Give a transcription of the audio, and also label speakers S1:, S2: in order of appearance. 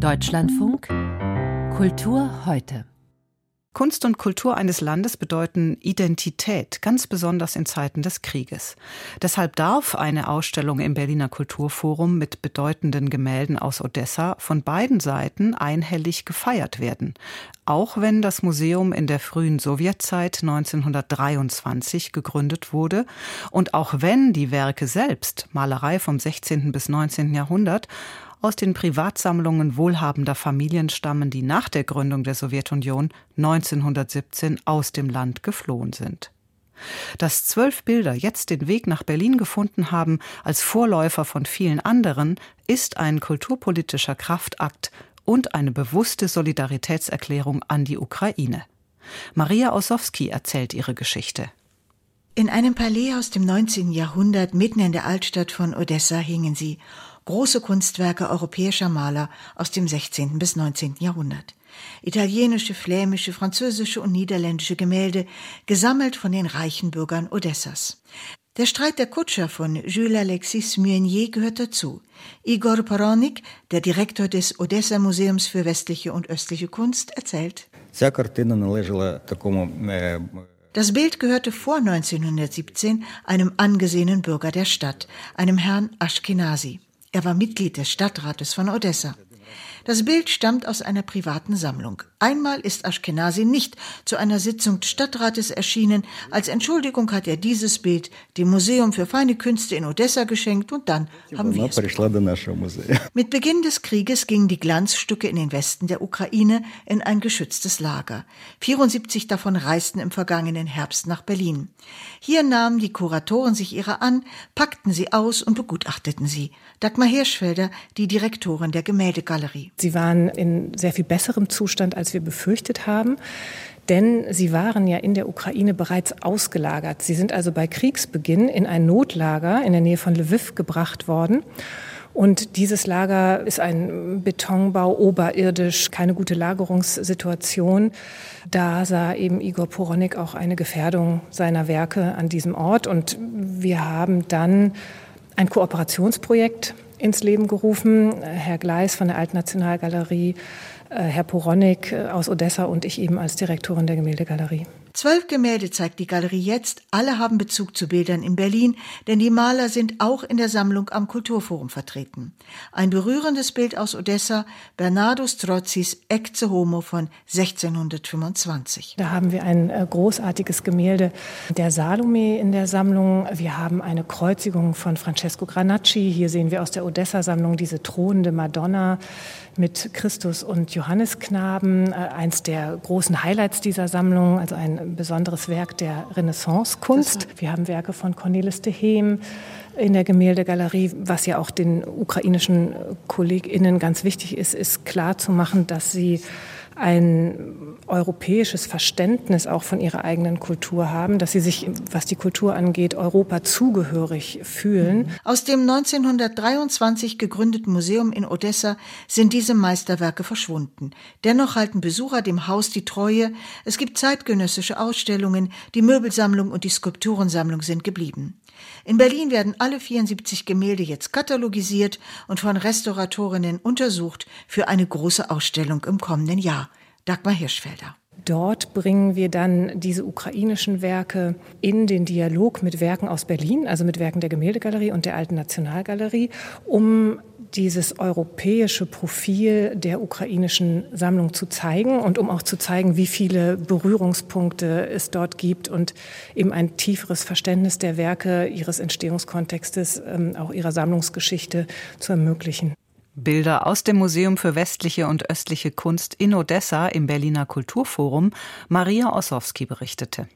S1: Deutschlandfunk Kultur heute.
S2: Kunst und Kultur eines Landes bedeuten Identität, ganz besonders in Zeiten des Krieges. Deshalb darf eine Ausstellung im Berliner Kulturforum mit bedeutenden Gemälden aus Odessa von beiden Seiten einhellig gefeiert werden. Auch wenn das Museum in der frühen Sowjetzeit 1923 gegründet wurde und auch wenn die Werke selbst, Malerei vom 16. bis 19. Jahrhundert, aus den Privatsammlungen wohlhabender Familien stammen, die nach der Gründung der Sowjetunion 1917 aus dem Land geflohen sind. Dass zwölf Bilder jetzt den Weg nach Berlin gefunden haben, als Vorläufer von vielen anderen, ist ein kulturpolitischer Kraftakt und eine bewusste Solidaritätserklärung an die Ukraine. Maria Ossowski erzählt ihre Geschichte.
S3: In einem Palais aus dem 19. Jahrhundert mitten in der Altstadt von Odessa hingen sie große Kunstwerke europäischer Maler aus dem 16. bis 19. Jahrhundert. Italienische, flämische, französische und niederländische Gemälde, gesammelt von den reichen Bürgern Odessas. Der Streit der Kutscher von Jules Alexis Meunier gehört dazu. Igor Poronik, der Direktor des Odessa Museums für westliche und östliche Kunst, erzählt. Das Bild gehörte vor 1917 einem angesehenen Bürger der Stadt, einem Herrn Ashkenazi. Er war Mitglied des Stadtrates von Odessa. Das Bild stammt aus einer privaten Sammlung. Einmal ist Ashkenazi nicht zu einer Sitzung des Stadtrates erschienen. Als Entschuldigung hat er dieses Bild dem Museum für feine Künste in Odessa geschenkt und dann haben wir es. Mit Beginn des Krieges gingen die Glanzstücke in den Westen der Ukraine in ein geschütztes Lager. 74 davon reisten im vergangenen Herbst nach Berlin. Hier nahmen die Kuratoren sich ihrer an, packten sie aus und begutachteten sie. Dagmar Hirschfelder, die Direktorin der Gemäldegalerie.
S4: Sie waren in sehr viel besserem Zustand, als wir befürchtet haben. Denn sie waren ja in der Ukraine bereits ausgelagert. Sie sind also bei Kriegsbeginn in ein Notlager in der Nähe von Lviv gebracht worden. Und dieses Lager ist ein Betonbau oberirdisch, keine gute Lagerungssituation. Da sah eben Igor Poronik auch eine Gefährdung seiner Werke an diesem Ort. Und wir haben dann ein Kooperationsprojekt ins Leben gerufen. Herr Gleis von der Altnationalgalerie, Herr Poronik äh, aus Odessa und ich eben als Direktorin der Gemäldegalerie.
S3: Zwölf Gemälde zeigt die Galerie jetzt. Alle haben Bezug zu Bildern in Berlin, denn die Maler sind auch in der Sammlung am Kulturforum vertreten. Ein berührendes Bild aus Odessa, Bernardo Strozzis Ecce Homo von 1625.
S4: Da haben wir ein äh, großartiges Gemälde der Salome in der Sammlung. Wir haben eine Kreuzigung von Francesco Granacci. Hier sehen wir aus der Odessa-Sammlung diese thronende Madonna mit Christus und Johannesknaben. Äh, eins der großen Highlights dieser Sammlung, also ein besonderes Werk der Renaissance-Kunst. Wir haben Werke von Cornelis de Heem in der Gemäldegalerie. Was ja auch den ukrainischen KollegInnen ganz wichtig ist, ist klar zu machen, dass sie ein europäisches Verständnis auch von ihrer eigenen Kultur haben, dass sie sich, was die Kultur angeht, Europa zugehörig fühlen.
S3: Aus dem 1923 gegründeten Museum in Odessa sind diese Meisterwerke verschwunden. Dennoch halten Besucher dem Haus die Treue. Es gibt zeitgenössische Ausstellungen, die Möbelsammlung und die Skulpturensammlung sind geblieben. In Berlin werden alle 74 Gemälde jetzt katalogisiert und von Restauratorinnen untersucht für eine große Ausstellung im kommenden Jahr. Dagmar Hirschfelder.
S4: Dort bringen wir dann diese ukrainischen Werke in den Dialog mit Werken aus Berlin, also mit Werken der Gemäldegalerie und der Alten Nationalgalerie, um dieses europäische Profil der ukrainischen Sammlung zu zeigen und um auch zu zeigen, wie viele Berührungspunkte es dort gibt und eben ein tieferes Verständnis der Werke, ihres Entstehungskontextes, ähm, auch ihrer Sammlungsgeschichte zu ermöglichen.
S2: Bilder aus dem Museum für westliche und östliche Kunst in Odessa im Berliner Kulturforum. Maria Ossowski berichtete.